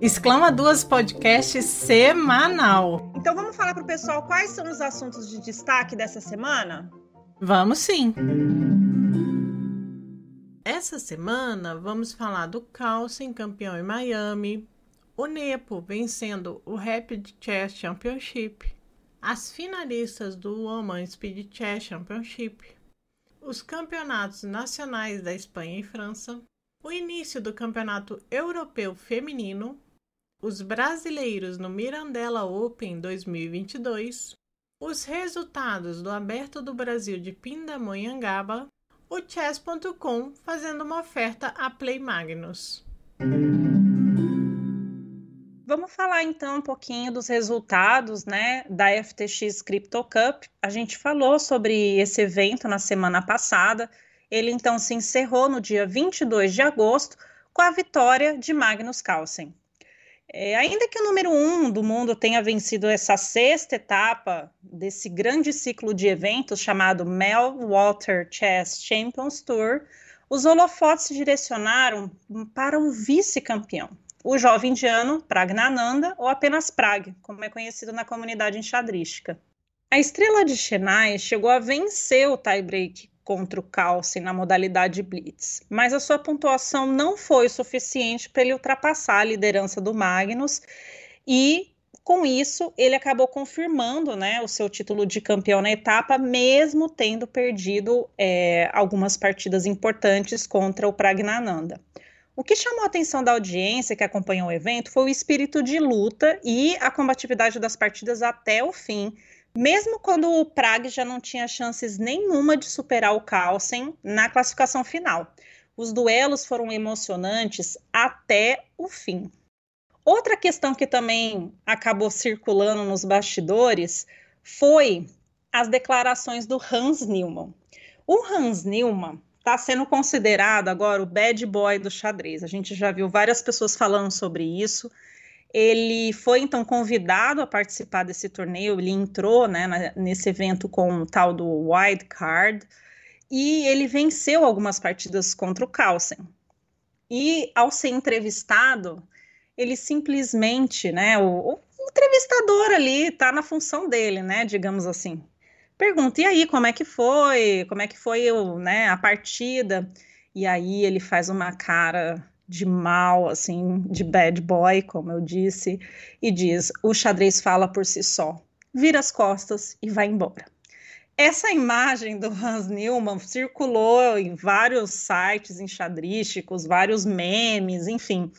Exclama Duas Podcast semanal. Então vamos falar para o pessoal quais são os assuntos de destaque dessa semana? Vamos sim. Essa semana vamos falar do Carlsen campeão em Miami, o Nepo vencendo o Rapid Chess Championship, as finalistas do Woman Speed Chess Championship, os campeonatos nacionais da Espanha e França, o início do Campeonato Europeu Feminino, os brasileiros no Mirandela Open 2022, os resultados do Aberto do Brasil de Pindamonhangaba, o Chess.com fazendo uma oferta a Play Magnus. Vamos falar então um pouquinho dos resultados, né, da FTX Crypto Cup. A gente falou sobre esse evento na semana passada. Ele então se encerrou no dia 22 de agosto com a vitória de Magnus Carlsen. É, ainda que o número um do mundo tenha vencido essa sexta etapa desse grande ciclo de eventos chamado Meltwater Chess Champions Tour, os holofotes se direcionaram para o vice-campeão, o jovem indiano Pragnananda, ou apenas Prag, como é conhecido na comunidade enxadrística. A estrela de Chennai chegou a vencer o tie-break contra o Carlsen na modalidade Blitz, mas a sua pontuação não foi suficiente para ele ultrapassar a liderança do Magnus e com isso, ele acabou confirmando né, o seu título de campeão na etapa, mesmo tendo perdido é, algumas partidas importantes contra o Pragnananda. O que chamou a atenção da audiência que acompanhou o evento foi o espírito de luta e a combatividade das partidas até o fim, mesmo quando o Prague já não tinha chances nenhuma de superar o Carlsen na classificação final. Os duelos foram emocionantes até o fim. Outra questão que também acabou circulando nos bastidores foi as declarações do Hans Newman. O Hans Newman está sendo considerado agora o bad boy do xadrez. A gente já viu várias pessoas falando sobre isso. Ele foi então convidado a participar desse torneio, ele entrou né, nesse evento com o tal do wild card e ele venceu algumas partidas contra o Carlsen. E ao ser entrevistado, ele simplesmente, né, o, o entrevistador ali está na função dele, né, digamos assim. Pergunta, e aí, como é que foi? Como é que foi né, a partida? E aí ele faz uma cara de mal, assim, de bad boy, como eu disse, e diz: o xadrez fala por si só, vira as costas e vai embora. Essa imagem do Hans Newman circulou em vários sites enxadrísticos, vários memes, enfim,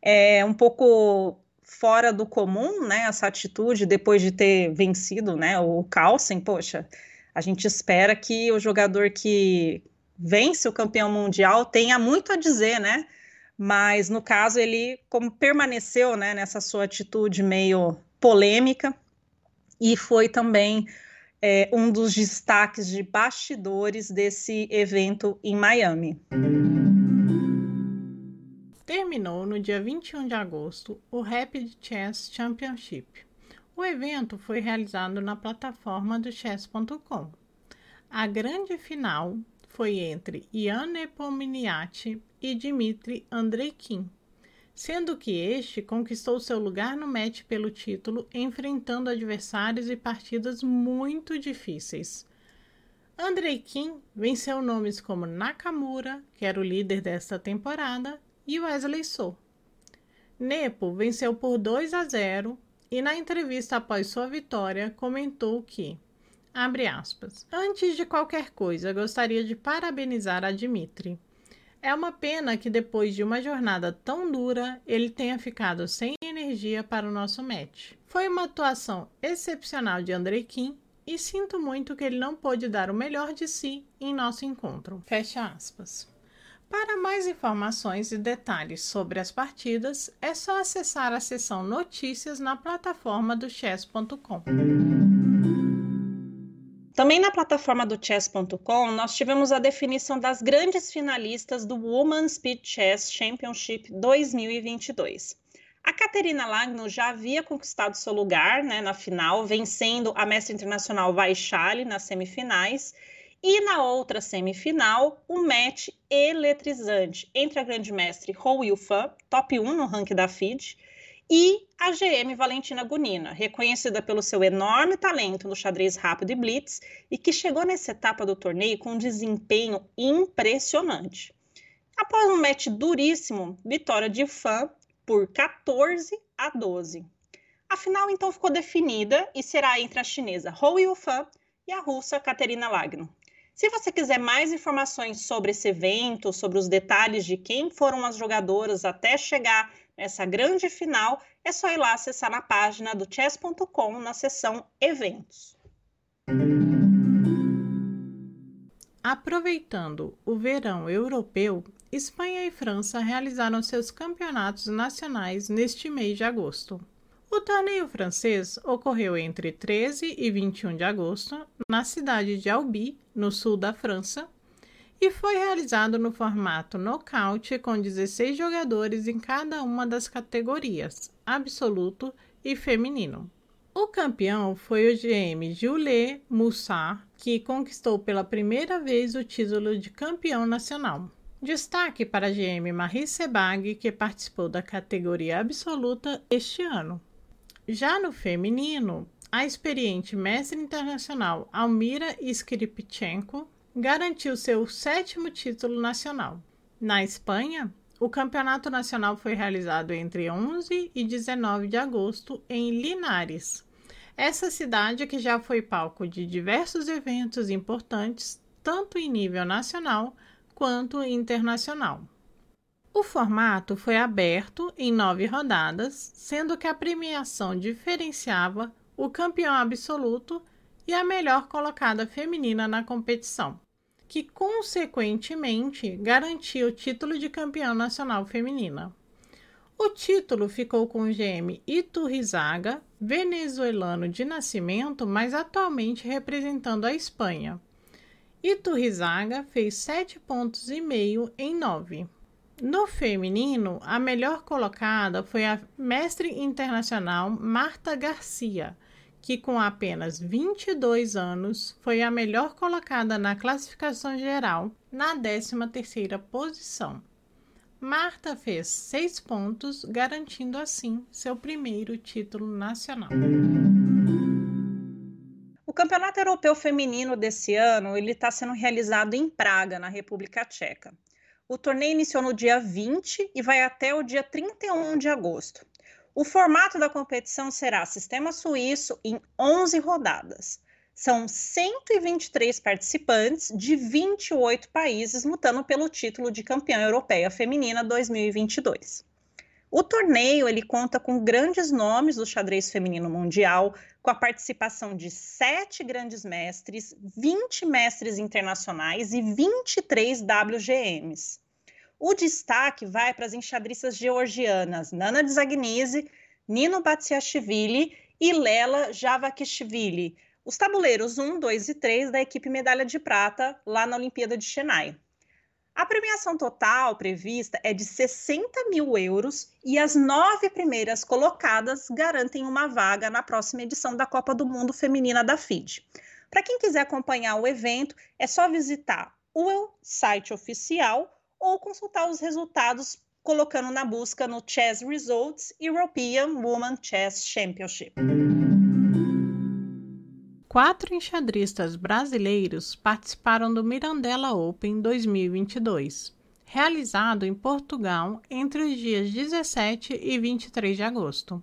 é um pouco fora do comum, né, essa atitude depois de ter vencido, né, o Carlsen, poxa, a gente espera que o jogador que vence o campeão mundial tenha muito a dizer, né, mas no caso ele como permaneceu né, nessa sua atitude meio polêmica e foi também é, um dos destaques de bastidores desse evento em Miami. Terminou no dia 21 de agosto o Rapid Chess Championship. O evento foi realizado na plataforma do chess.com. A grande final foi entre Ian Nepomniachtchi e Dmitry Andreikin, sendo que este conquistou seu lugar no match pelo título, enfrentando adversários e partidas muito difíceis. Andreikin venceu nomes como Nakamura, que era o líder desta temporada, e Wesley So. Nepo venceu por 2 a 0 e na entrevista após sua vitória comentou que Abre aspas. Antes de qualquer coisa, gostaria de parabenizar a Dimitri. É uma pena que depois de uma jornada tão dura, ele tenha ficado sem energia para o nosso match. Foi uma atuação excepcional de Andrei Kim e sinto muito que ele não pôde dar o melhor de si em nosso encontro. Fecha aspas. Para mais informações e detalhes sobre as partidas, é só acessar a seção Notícias na plataforma do chess.com. Também na plataforma do chess.com, nós tivemos a definição das grandes finalistas do Women's Speed Chess Championship 2022. A Caterina Lagno já havia conquistado seu lugar né, na final, vencendo a mestre internacional Vaishali nas semifinais e na outra semifinal, um match eletrizante entre a grande mestre Hou Yufan, top 1 no ranking da FIDE, e a GM Valentina Gunina, reconhecida pelo seu enorme talento no xadrez rápido e blitz e que chegou nessa etapa do torneio com um desempenho impressionante. Após um match duríssimo, vitória de Fan por 14 a 12. A final então ficou definida e será entre a chinesa Hou Yufan e a russa Katerina Lagno. Se você quiser mais informações sobre esse evento, sobre os detalhes de quem foram as jogadoras até chegar nessa grande final, é só ir lá acessar na página do chess.com na seção Eventos. Aproveitando o verão europeu, Espanha e França realizaram seus campeonatos nacionais neste mês de agosto. O torneio francês ocorreu entre 13 e 21 de agosto na cidade de Albi, no sul da França, e foi realizado no formato nocaute com 16 jogadores em cada uma das categorias, absoluto e feminino. O campeão foi o GM Jules Moussard, que conquistou pela primeira vez o título de campeão nacional. Destaque para a GM Marie Sebag, que participou da categoria absoluta este ano. Já no feminino, a experiente mestre internacional Almira Skripchenko garantiu seu sétimo título nacional. Na Espanha, o campeonato nacional foi realizado entre 11 e 19 de agosto em Linares. Essa cidade que já foi palco de diversos eventos importantes, tanto em nível nacional quanto internacional. O formato foi aberto em nove rodadas, sendo que a premiação diferenciava o campeão absoluto e a melhor colocada feminina na competição, que consequentemente garantia o título de campeã nacional feminina. O título ficou com o GM Iturrizaga, venezuelano de nascimento, mas atualmente representando a Espanha. Iturrizaga fez sete pontos e meio em nove. No feminino, a melhor colocada foi a mestre internacional Marta Garcia, que com apenas 22 anos foi a melhor colocada na classificação geral, na 13ª posição. Marta fez seis pontos, garantindo assim seu primeiro título nacional. O Campeonato Europeu Feminino desse ano ele está sendo realizado em Praga, na República Tcheca. O torneio iniciou no dia 20 e vai até o dia 31 de agosto. O formato da competição será sistema suíço em 11 rodadas. São 123 participantes de 28 países lutando pelo título de campeã europeia feminina 2022. O torneio ele conta com grandes nomes do xadrez feminino mundial, com a participação de sete grandes mestres, 20 mestres internacionais e 23 WGMs. O destaque vai para as enxadristas georgianas Nana Dzagnise, Nino Batsiashvili e Lela Javakishvili, os tabuleiros 1, 2 e 3 da equipe medalha de prata lá na Olimpíada de Chennai. A premiação total prevista é de 60 mil euros e as nove primeiras colocadas garantem uma vaga na próxima edição da Copa do Mundo Feminina da FIDE. Para quem quiser acompanhar o evento, é só visitar o site oficial ou consultar os resultados colocando na busca no Chess Results European Women Chess Championship. Quatro enxadristas brasileiros participaram do Mirandela Open 2022, realizado em Portugal entre os dias 17 e 23 de agosto.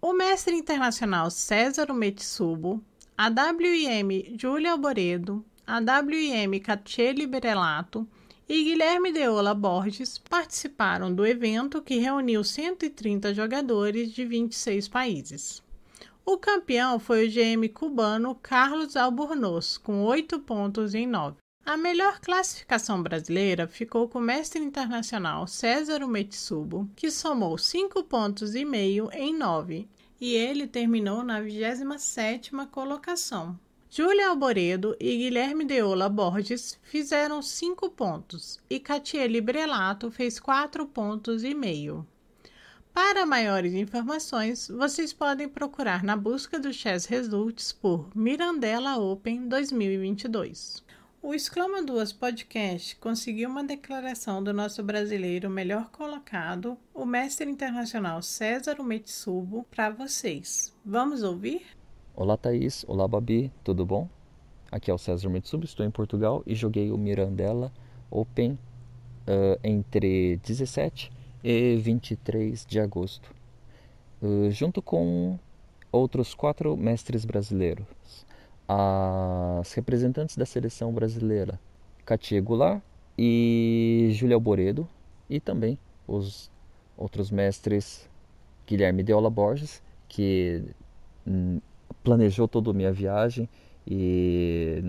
O mestre internacional César Metsubo, a WIM Júlia Alboredo, a WIM Catiele Berelato e Guilherme Deola Borges participaram do evento que reuniu 130 jogadores de 26 países. O campeão foi o GM cubano Carlos Albornoz, com 8 pontos em 9. A melhor classificação brasileira ficou com o mestre internacional César Umetsubo, que somou 5 pontos e meio em 9, e ele terminou na 27ª colocação. Júlia Alboredo e Guilherme Deola Borges fizeram 5 pontos e Catiele Brelato fez 4 pontos e meio. Para maiores informações, vocês podem procurar na busca do Chess Results por Mirandela Open 2022. O Exclama Duas Podcast conseguiu uma declaração do nosso brasileiro melhor colocado, o mestre internacional César Umetsubo, para vocês. Vamos ouvir? Olá Thaís, olá Babi, tudo bom? Aqui é o César Umetsubo, estou em Portugal e joguei o Mirandela Open uh, entre 17 e 23 de agosto, uh, junto com outros quatro mestres brasileiros. As representantes da seleção brasileira, Katia Goulart e Júlia Alboredo, e também os outros mestres Guilherme Deola Borges, que hum, planejou toda a minha viagem e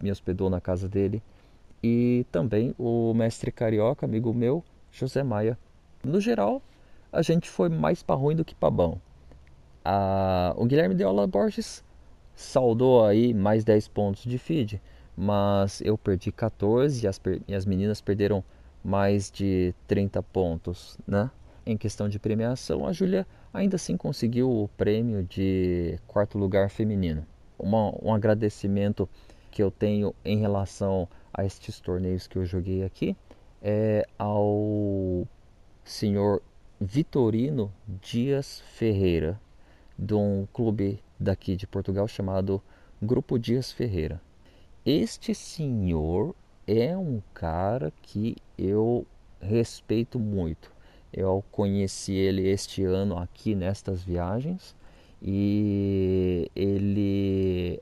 me hospedou na casa dele, e também o mestre carioca, amigo meu, José Maia. No geral, a gente foi mais para ruim do que para bom. A, o Guilherme Deola Borges saudou aí mais 10 pontos de feed, mas eu perdi 14 e as, e as meninas perderam mais de 30 pontos, né? Em questão de premiação, a Júlia ainda assim conseguiu o prêmio de quarto lugar feminino. Uma, um agradecimento que eu tenho em relação a estes torneios que eu joguei aqui é ao senhor Vitorino Dias Ferreira, de um clube daqui de Portugal chamado Grupo Dias Ferreira. Este senhor é um cara que eu respeito muito. Eu conheci ele este ano aqui nestas viagens e ele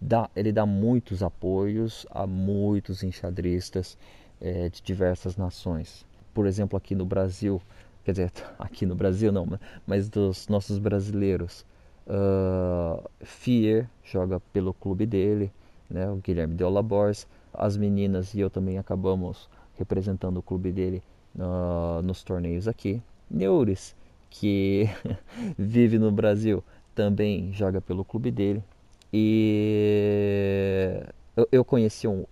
dá, ele dá muitos apoios a muitos enxadristas é, de diversas nações. Por exemplo, aqui no Brasil, quer dizer, aqui no Brasil não, mas dos nossos brasileiros, Uh, Fier joga pelo clube dele, né? o Guilherme de Olabors. As meninas e eu também acabamos representando o clube dele nos torneios aqui. Neures, que vive no Brasil, também joga pelo clube dele. E eu, eu conheci um,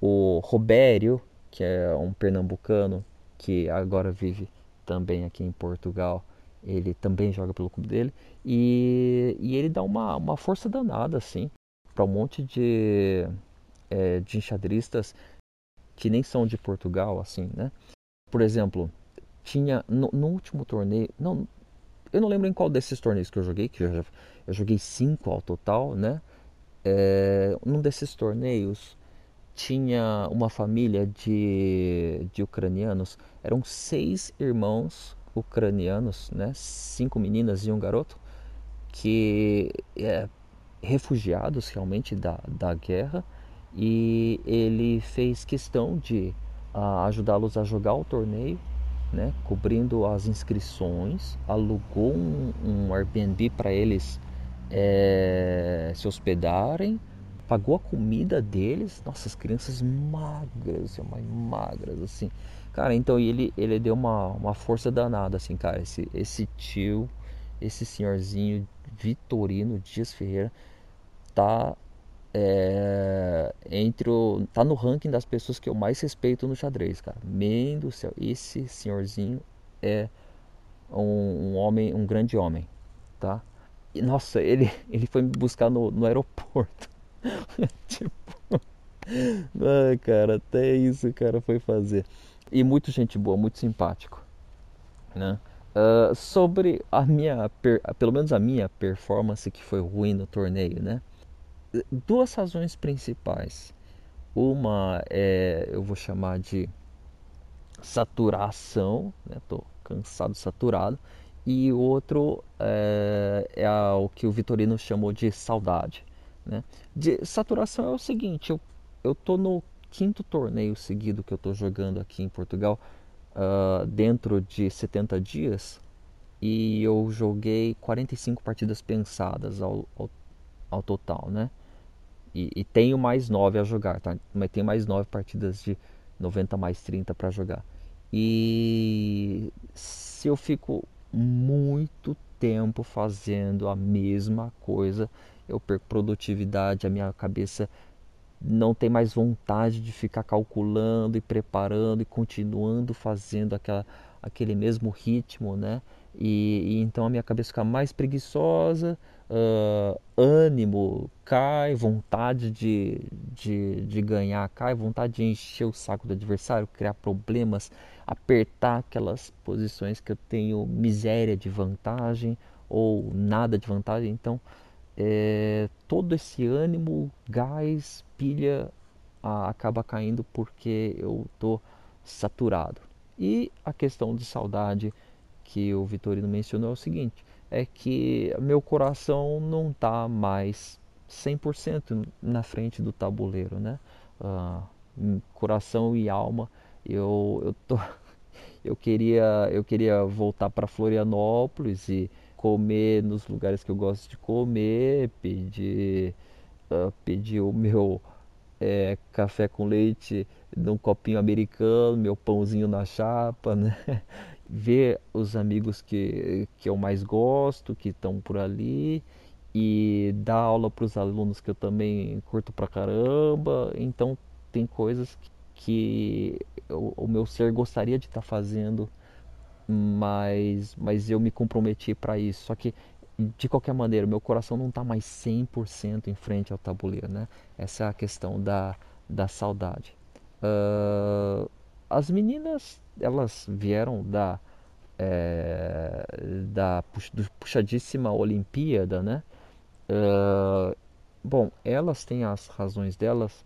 o Robério, que é um pernambucano que agora vive também aqui em Portugal ele também joga pelo clube dele e, e ele dá uma, uma força danada assim para um monte de, é, de enxadristas que nem são de Portugal assim né por exemplo tinha no, no, último torneio não eu não lembro em qual desses torneios que eu joguei que eu, já, eu joguei cinco ao total né? É, num desses torneios tinha uma família de, de ucranianos eram seis irmãos ucranianos, né, cinco meninas e um garoto, que é refugiados realmente da, da guerra e ele fez questão de uh, ajudá-los a jogar o torneio, né, cobrindo as inscrições, alugou um, um Airbnb para eles é, se hospedarem, pagou a comida deles, nossas crianças magras, magras assim, Cara, então ele, ele deu uma, uma força danada, assim, cara. Esse, esse tio, esse senhorzinho Vitorino Dias Ferreira, tá é, entre o, tá no ranking das pessoas que eu mais respeito no xadrez, cara. Meu do céu, esse senhorzinho é um, um homem, um grande homem, tá? E, nossa, ele, ele foi me buscar no, no aeroporto. tipo, cara, até isso o cara foi fazer e muito gente boa, muito simpático, né? Uh, sobre a minha, pelo menos a minha performance que foi ruim no torneio, né? Duas razões principais. Uma é, eu vou chamar de saturação, né? Tô cansado, saturado. E outro é, é o que o Vitorino chamou de saudade, né? De saturação é o seguinte, eu, eu tô no quinto torneio seguido que eu estou jogando aqui em Portugal uh, dentro de 70 dias e eu joguei 45 partidas pensadas ao, ao, ao, total, né? E, e, tenho mais 9 a jogar, tá? Mas tenho mais 9 partidas de 90 mais 30 para jogar. E se eu fico muito tempo fazendo a mesma coisa, eu perco produtividade, a minha cabeça não tem mais vontade de ficar calculando e preparando e continuando fazendo aquela, aquele mesmo ritmo, né? E, e então a minha cabeça fica mais preguiçosa, uh, ânimo cai, vontade de, de, de ganhar cai, vontade de encher o saco do adversário, criar problemas, apertar aquelas posições que eu tenho miséria de vantagem ou nada de vantagem. Então, é, todo esse ânimo, gás, pilha a, acaba caindo porque eu estou saturado. E a questão de saudade que o Vitorino mencionou é o seguinte: é que meu coração não está mais 100% na frente do tabuleiro, né? Uh, coração e alma, eu, eu, tô, eu, queria, eu queria voltar para Florianópolis e comer nos lugares que eu gosto de comer, pedir, uh, pedir o meu é, café com leite num copinho americano, meu pãozinho na chapa, né? Ver os amigos que, que eu mais gosto, que estão por ali, e dar aula para os alunos que eu também curto pra caramba. Então, tem coisas que, o, o meu ser gostaria de estar tá fazendo mas, mas eu me comprometi para isso. Só que, de qualquer maneira, meu coração não está mais 100% em frente ao tabuleiro, né? Essa é a questão da, da saudade. Uh, as meninas, elas vieram da, é, da puxadíssima Olimpíada, né? Uh, bom, elas têm as razões delas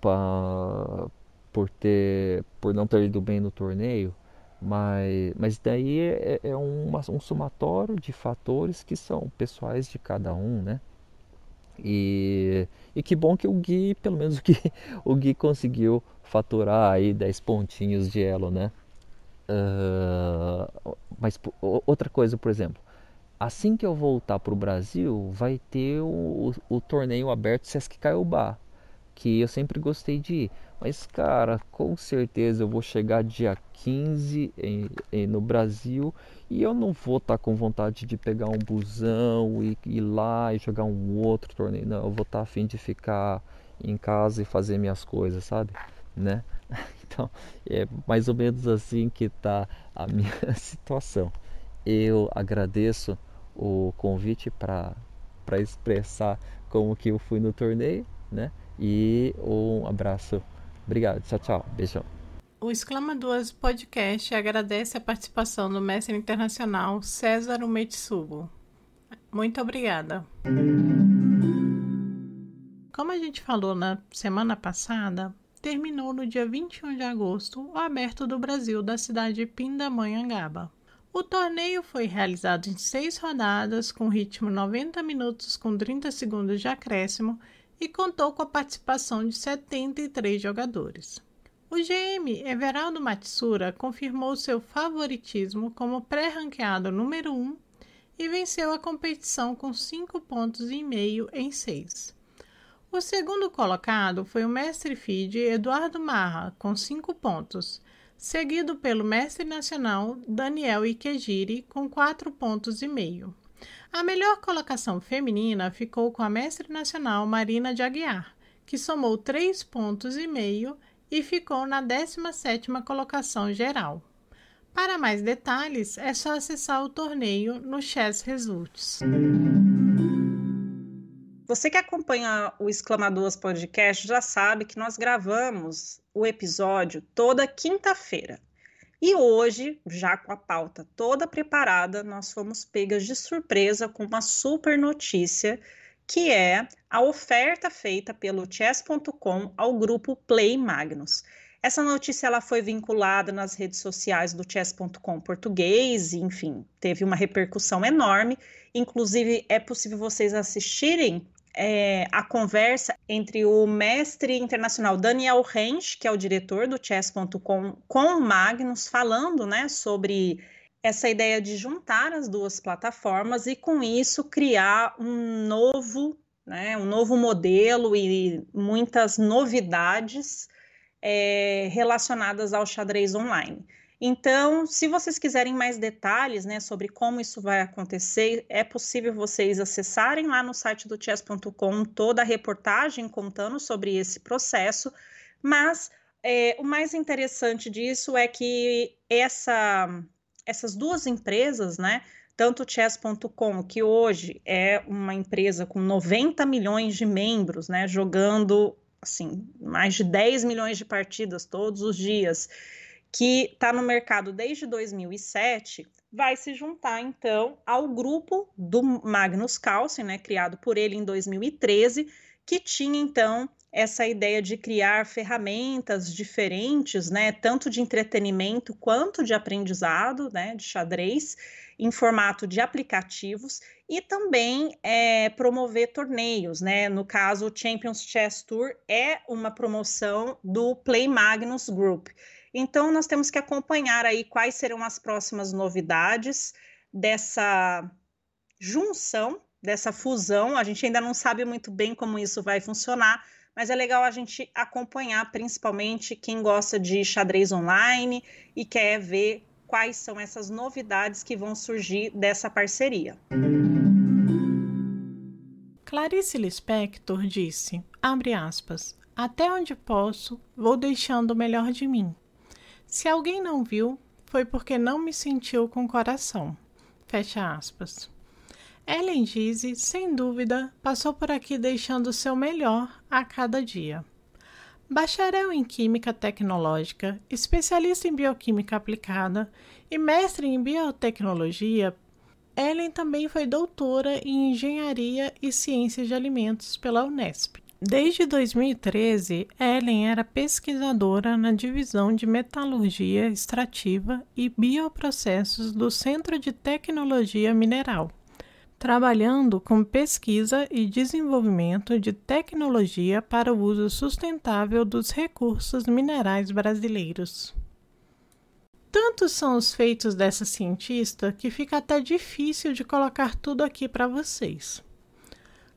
pra, por ter por não ter ido bem no torneio mas, mas daí é, é um, um somatório de fatores que são pessoais de cada um, né? E, e que bom que o Gui, pelo menos o Gui, o Gui conseguiu faturar aí 10 pontinhos de elo, né? Uh, mas outra coisa, por exemplo, assim que eu voltar para o Brasil, vai ter o, o, o torneio aberto Sesc Caiobá, que eu sempre gostei de ir. Mas, cara, com certeza eu vou chegar dia 15 em, em, no Brasil e eu não vou estar tá com vontade de pegar um busão e ir lá e jogar um outro torneio. Não, eu vou estar tá afim de ficar em casa e fazer minhas coisas, sabe? Né? Então, é mais ou menos assim que está a minha situação. Eu agradeço o convite para expressar como que eu fui no torneio, né? E um abraço Obrigado, tchau, tchau. Beijão. O Exclama Duas Podcast agradece a participação do mestre internacional César Umetsubo. Muito obrigada. Como a gente falou na semana passada, terminou no dia 21 de agosto o Aberto do Brasil da cidade de Pindamonhangaba. O torneio foi realizado em seis rodadas, com ritmo 90 minutos com 30 segundos de acréscimo e contou com a participação de 73 jogadores. O GM Everaldo Matsura confirmou seu favoritismo como pré-ranqueado número 1 e venceu a competição com 5 pontos e meio em 6. O segundo colocado foi o mestre FIDE Eduardo Marra, com 5 pontos, seguido pelo mestre nacional Daniel Ikejiri, com 4 pontos e meio. A melhor colocação feminina ficou com a mestre nacional Marina de Aguiar, que somou 3 pontos e meio e ficou na 17ª colocação geral. Para mais detalhes, é só acessar o torneio no Chess Results. Você que acompanha o Exclamadoras Podcast já sabe que nós gravamos o episódio toda quinta-feira. E hoje, já com a pauta toda preparada, nós fomos pegas de surpresa com uma super notícia, que é a oferta feita pelo chess.com ao grupo Play Magnus. Essa notícia ela foi vinculada nas redes sociais do chess.com português, enfim, teve uma repercussão enorme. Inclusive, é possível vocês assistirem é, a conversa entre o mestre internacional Daniel Rensch, que é o diretor do chess.com, com o Magnus, falando né, sobre essa ideia de juntar as duas plataformas e, com isso, criar um novo né? Um novo modelo e muitas novidades é, relacionadas ao xadrez online. Então, se vocês quiserem mais detalhes né, sobre como isso vai acontecer, é possível vocês acessarem lá no site do chess.com toda a reportagem contando sobre esse processo, mas é, o mais interessante disso é que essa, essas duas empresas, né, tanto chess.com, que hoje é uma empresa com 90 milhões de membros, né, jogando assim, mais de 10 milhões de partidas todos os dias, que está no mercado desde 2007, vai se juntar então ao grupo do Magnus Carlsen, né, criado por ele em 2013, que tinha então essa ideia de criar ferramentas diferentes, né, tanto de entretenimento quanto de aprendizado, né, de xadrez, em formato de aplicativos e também é, promover torneios, né? No caso, o Champions Chess Tour é uma promoção do Play Magnus Group. Então, nós temos que acompanhar aí quais serão as próximas novidades dessa junção, dessa fusão. A gente ainda não sabe muito bem como isso vai funcionar, mas é legal a gente acompanhar, principalmente quem gosta de xadrez online e quer ver quais são essas novidades que vão surgir dessa parceria. Clarice Lispector disse, abre aspas, até onde posso, vou deixando o melhor de mim. Se alguém não viu, foi porque não me sentiu com coração. Fecha aspas. Ellen Gize, sem dúvida, passou por aqui deixando o seu melhor a cada dia. Bacharel em Química Tecnológica, especialista em Bioquímica Aplicada e mestre em Biotecnologia, Ellen também foi doutora em Engenharia e Ciências de Alimentos pela Unesp. Desde 2013, Ellen era pesquisadora na divisão de Metalurgia Extrativa e Bioprocessos do Centro de Tecnologia Mineral trabalhando com pesquisa e desenvolvimento de tecnologia para o uso sustentável dos recursos minerais brasileiros. Tantos são os feitos dessa cientista que fica até difícil de colocar tudo aqui para vocês.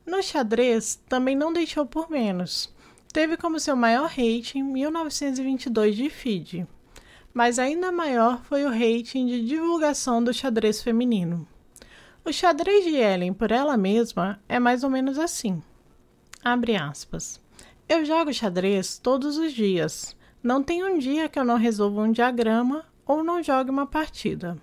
No xadrez, também não deixou por menos. Teve como seu maior rating 1922 de FIDE, mas ainda maior foi o rating de divulgação do xadrez feminino. O xadrez de Ellen por ela mesma é mais ou menos assim. Abre aspas. Eu jogo xadrez todos os dias. Não tem um dia que eu não resolva um diagrama ou não jogue uma partida.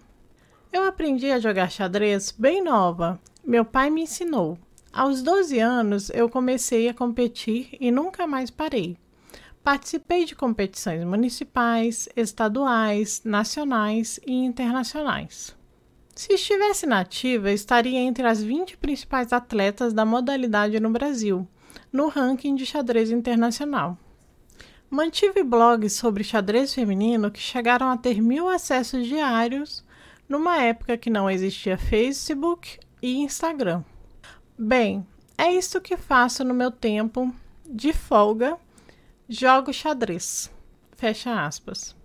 Eu aprendi a jogar xadrez bem nova. Meu pai me ensinou. Aos 12 anos eu comecei a competir e nunca mais parei. Participei de competições municipais, estaduais, nacionais e internacionais. Se estivesse nativa, estaria entre as 20 principais atletas da modalidade no Brasil, no ranking de xadrez internacional. Mantive blogs sobre xadrez feminino que chegaram a ter mil acessos diários numa época que não existia Facebook e Instagram. Bem, é isto que faço no meu tempo de folga. Jogo xadrez. Fecha aspas.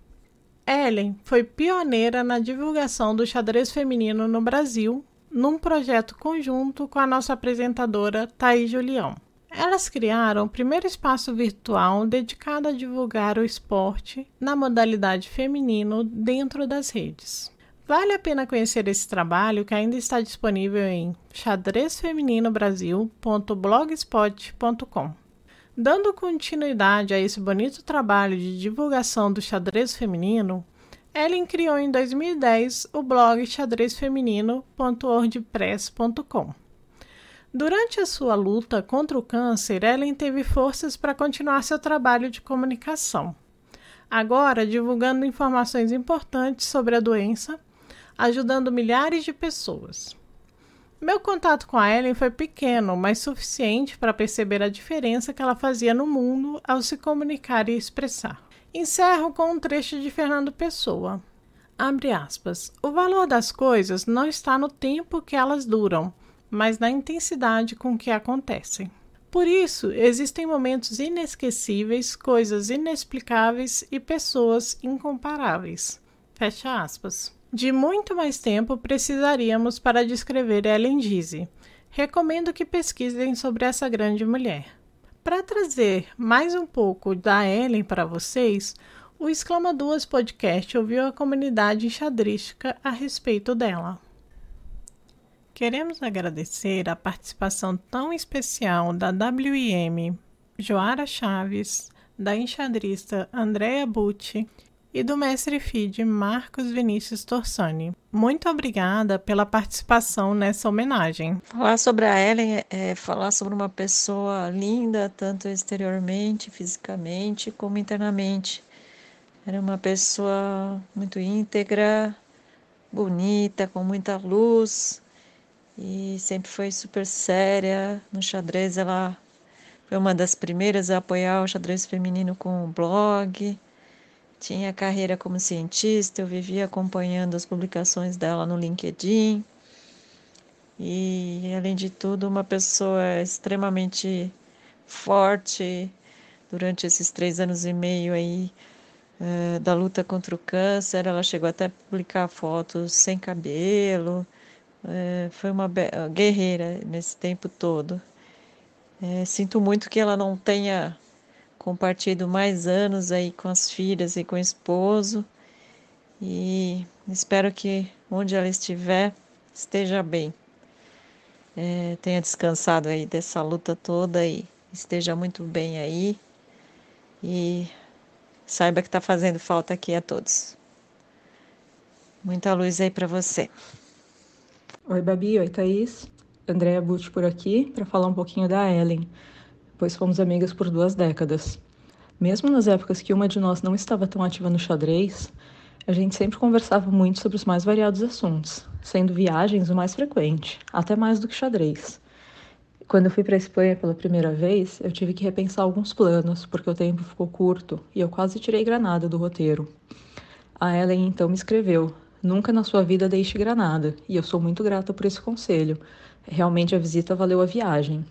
Ellen foi pioneira na divulgação do xadrez feminino no Brasil, num projeto conjunto com a nossa apresentadora Thaís Julião. Elas criaram o primeiro espaço virtual dedicado a divulgar o esporte na modalidade feminino dentro das redes. Vale a pena conhecer esse trabalho que ainda está disponível em xadrezfemininobrasil.blogspot.com. Dando continuidade a esse bonito trabalho de divulgação do xadrez feminino, Ellen criou em 2010 o blog xadrezfeminino.wordpress.com. Durante a sua luta contra o câncer, Ellen teve forças para continuar seu trabalho de comunicação. Agora, divulgando informações importantes sobre a doença, ajudando milhares de pessoas. Meu contato com a Ellen foi pequeno, mas suficiente para perceber a diferença que ela fazia no mundo ao se comunicar e expressar. Encerro com um trecho de Fernando Pessoa. Abre aspas. O valor das coisas não está no tempo que elas duram, mas na intensidade com que acontecem. Por isso, existem momentos inesquecíveis, coisas inexplicáveis e pessoas incomparáveis. Fecha aspas. De muito mais tempo precisaríamos para descrever Ellen Gize, Recomendo que pesquisem sobre essa grande mulher. Para trazer mais um pouco da Ellen para vocês, o Exclama Duas Podcast ouviu a comunidade xadrística a respeito dela. Queremos agradecer a participação tão especial da WIM Joara Chaves, da enxadrista Andrea Bucci e do mestre FID Marcos Vinícius Torsani. Muito obrigada pela participação nessa homenagem. Falar sobre a Ellen é falar sobre uma pessoa linda, tanto exteriormente, fisicamente, como internamente. Era uma pessoa muito íntegra, bonita, com muita luz e sempre foi super séria. No xadrez, ela foi uma das primeiras a apoiar o xadrez feminino com o blog tinha carreira como cientista, eu vivia acompanhando as publicações dela no LinkedIn. E, além de tudo, uma pessoa extremamente forte durante esses três anos e meio aí uh, da luta contra o câncer. Ela chegou até a publicar fotos sem cabelo. Uh, foi uma guerreira nesse tempo todo. Uh, sinto muito que ela não tenha compartilho mais anos aí com as filhas e com o esposo. E espero que onde ela estiver esteja bem. É, tenha descansado aí dessa luta toda e esteja muito bem aí. E saiba que está fazendo falta aqui a todos. Muita luz aí para você. Oi, Babi. Oi, Thaís. Andréa Butch por aqui para falar um pouquinho da Ellen pois fomos amigas por duas décadas. Mesmo nas épocas que uma de nós não estava tão ativa no xadrez, a gente sempre conversava muito sobre os mais variados assuntos, sendo viagens o mais frequente, até mais do que xadrez. Quando eu fui para a Espanha pela primeira vez, eu tive que repensar alguns planos, porque o tempo ficou curto e eu quase tirei Granada do roteiro. A Ellen então me escreveu: Nunca na sua vida deixe Granada, e eu sou muito grata por esse conselho. Realmente a visita valeu a viagem.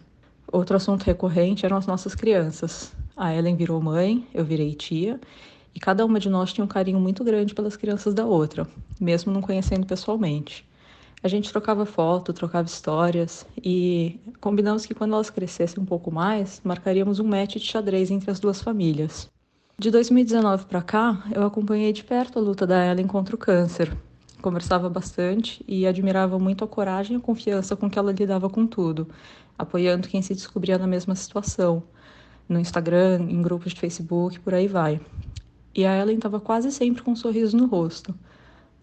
Outro assunto recorrente eram as nossas crianças. A Ellen virou mãe, eu virei tia, e cada uma de nós tinha um carinho muito grande pelas crianças da outra, mesmo não conhecendo pessoalmente. A gente trocava foto, trocava histórias e combinamos que quando elas crescessem um pouco mais, marcaríamos um match de xadrez entre as duas famílias. De 2019 para cá, eu acompanhei de perto a luta da Ellen contra o câncer. Conversava bastante e admirava muito a coragem e a confiança com que ela lidava com tudo, apoiando quem se descobria na mesma situação, no Instagram, em grupos de Facebook, por aí vai. E a Ellen estava quase sempre com um sorriso no rosto,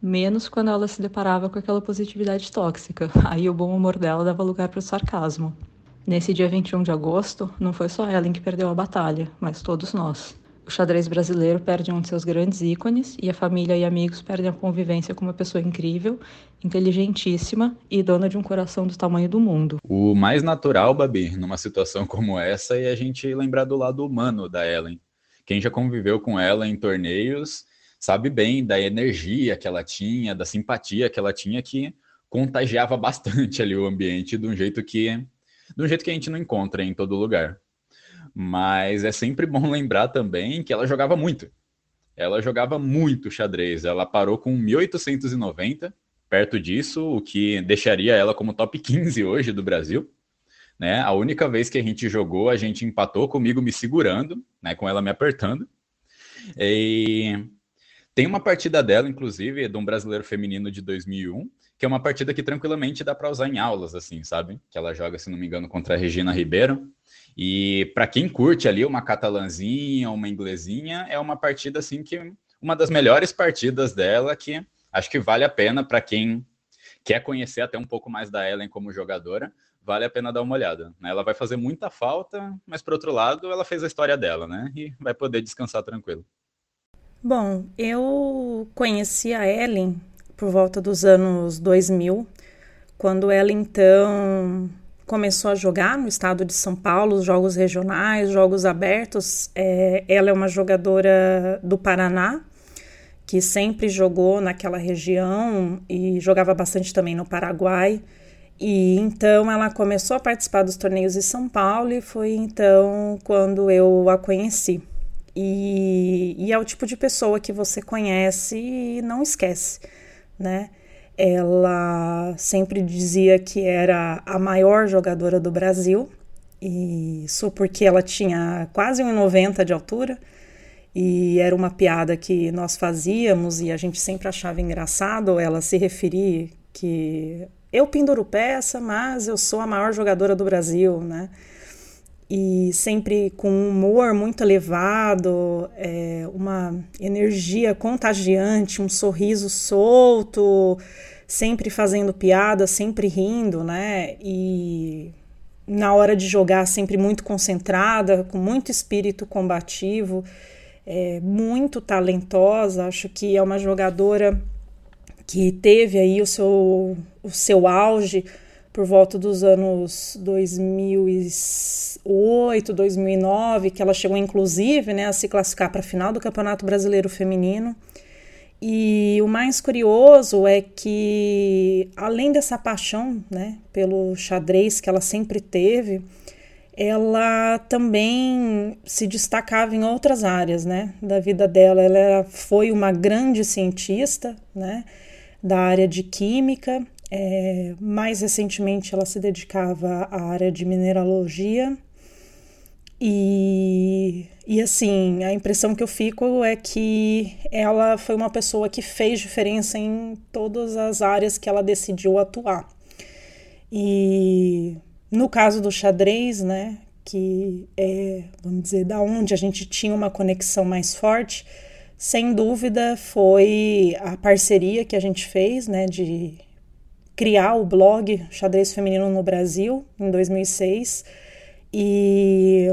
menos quando ela se deparava com aquela positividade tóxica. Aí o bom humor dela dava lugar para o sarcasmo. Nesse dia 21 de agosto, não foi só Ellen que perdeu a batalha, mas todos nós. O xadrez brasileiro perde um de seus grandes ícones e a família e amigos perdem a convivência com uma pessoa incrível, inteligentíssima e dona de um coração do tamanho do mundo. O mais natural, Babi, numa situação como essa é a gente lembrar do lado humano da Ellen. Quem já conviveu com ela em torneios sabe bem da energia que ela tinha, da simpatia que ela tinha que contagiava bastante ali o ambiente de um jeito que de um jeito que a gente não encontra em todo lugar. Mas é sempre bom lembrar também que ela jogava muito. Ela jogava muito xadrez. Ela parou com 1890, perto disso, o que deixaria ela como top 15 hoje do Brasil. Né? A única vez que a gente jogou, a gente empatou comigo me segurando, né? com ela me apertando. E tem uma partida dela, inclusive, de um brasileiro feminino de 2001, que é uma partida que tranquilamente dá para usar em aulas, assim, sabe? Que ela joga, se não me engano, contra a Regina Ribeiro. E para quem curte ali uma catalãzinha, uma inglesinha, é uma partida assim que uma das melhores partidas dela que acho que vale a pena para quem quer conhecer até um pouco mais da Ellen como jogadora, vale a pena dar uma olhada. Né? Ela vai fazer muita falta, mas por outro lado, ela fez a história dela, né? E vai poder descansar tranquilo. Bom, eu conheci a Ellen por volta dos anos 2000, quando ela então começou a jogar no estado de São Paulo, jogos regionais, jogos abertos. É, ela é uma jogadora do Paraná, que sempre jogou naquela região e jogava bastante também no Paraguai. E então ela começou a participar dos torneios de São Paulo e foi então quando eu a conheci. E, e é o tipo de pessoa que você conhece e não esquece, né? Ela sempre dizia que era a maior jogadora do Brasil, e isso porque ela tinha quase 1,90 de altura, e era uma piada que nós fazíamos e a gente sempre achava engraçado ela se referir que eu penduro peça, mas eu sou a maior jogadora do Brasil, né? E sempre com um humor muito elevado, é, uma energia contagiante, um sorriso solto, sempre fazendo piada, sempre rindo, né? E na hora de jogar, sempre muito concentrada, com muito espírito combativo, é, muito talentosa. Acho que é uma jogadora que teve aí o seu, o seu auge por volta dos anos 2008, 2009, que ela chegou inclusive né, a se classificar para a final do Campeonato Brasileiro Feminino. E o mais curioso é que, além dessa paixão né, pelo xadrez que ela sempre teve, ela também se destacava em outras áreas né, da vida dela. Ela foi uma grande cientista né, da área de química. É, mais recentemente, ela se dedicava à área de mineralogia e, e assim, a impressão que eu fico é que ela foi uma pessoa que fez diferença em todas as áreas que ela decidiu atuar. E no caso do xadrez, né, que é, vamos dizer, da onde a gente tinha uma conexão mais forte, sem dúvida foi a parceria que a gente fez, né, de criar o blog Xadrez Feminino no Brasil em 2006 e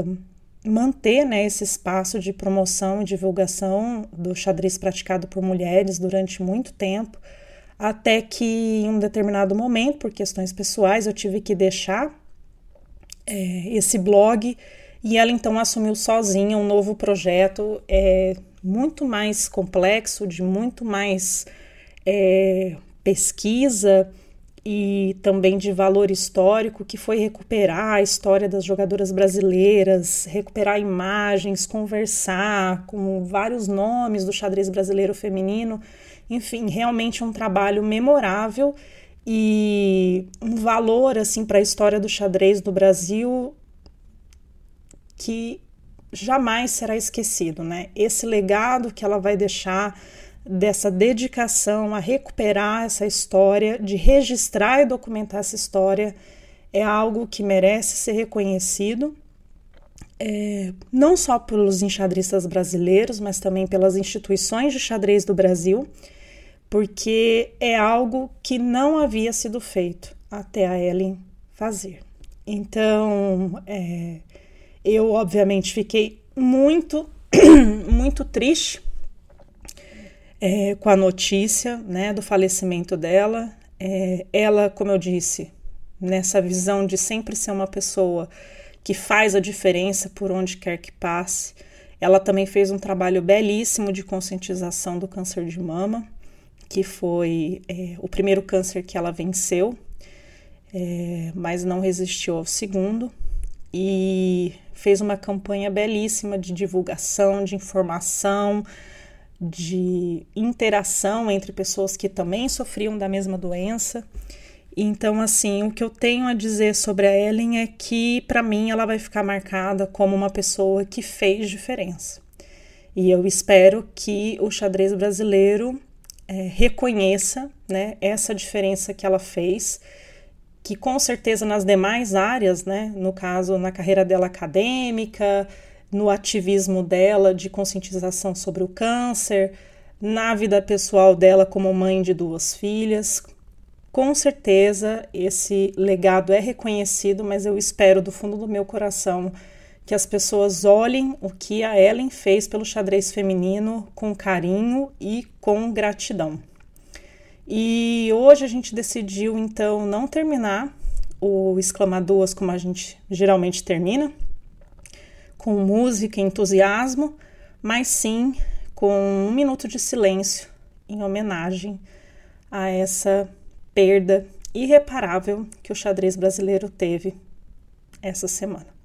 manter né, esse espaço de promoção e divulgação do xadrez praticado por mulheres durante muito tempo, até que em um determinado momento, por questões pessoais, eu tive que deixar é, esse blog e ela então assumiu sozinha um novo projeto é, muito mais complexo, de muito mais é, pesquisa e também de valor histórico, que foi recuperar a história das jogadoras brasileiras, recuperar imagens, conversar com vários nomes do xadrez brasileiro feminino. Enfim, realmente um trabalho memorável e um valor assim para a história do xadrez do Brasil que jamais será esquecido, né? Esse legado que ela vai deixar dessa dedicação a recuperar essa história, de registrar e documentar essa história, é algo que merece ser reconhecido, é, não só pelos enxadristas brasileiros, mas também pelas instituições de xadrez do Brasil, porque é algo que não havia sido feito até a Ellen fazer. Então, é, eu obviamente fiquei muito, muito triste é, com a notícia né, do falecimento dela. É, ela, como eu disse, nessa visão de sempre ser uma pessoa que faz a diferença por onde quer que passe. Ela também fez um trabalho belíssimo de conscientização do câncer de mama, que foi é, o primeiro câncer que ela venceu, é, mas não resistiu ao segundo. E fez uma campanha belíssima de divulgação, de informação, de interação entre pessoas que também sofriam da mesma doença. Então, assim, o que eu tenho a dizer sobre a Ellen é que, para mim, ela vai ficar marcada como uma pessoa que fez diferença. E eu espero que o xadrez brasileiro é, reconheça né, essa diferença que ela fez, que com certeza nas demais áreas, né, no caso, na carreira dela acadêmica, no ativismo dela de conscientização sobre o câncer, na vida pessoal dela como mãe de duas filhas. Com certeza esse legado é reconhecido, mas eu espero do fundo do meu coração que as pessoas olhem o que a Ellen fez pelo xadrez feminino com carinho e com gratidão. E hoje a gente decidiu então não terminar o exclama duas como a gente geralmente termina, com música e entusiasmo, mas sim com um minuto de silêncio em homenagem a essa perda irreparável que o xadrez brasileiro teve essa semana.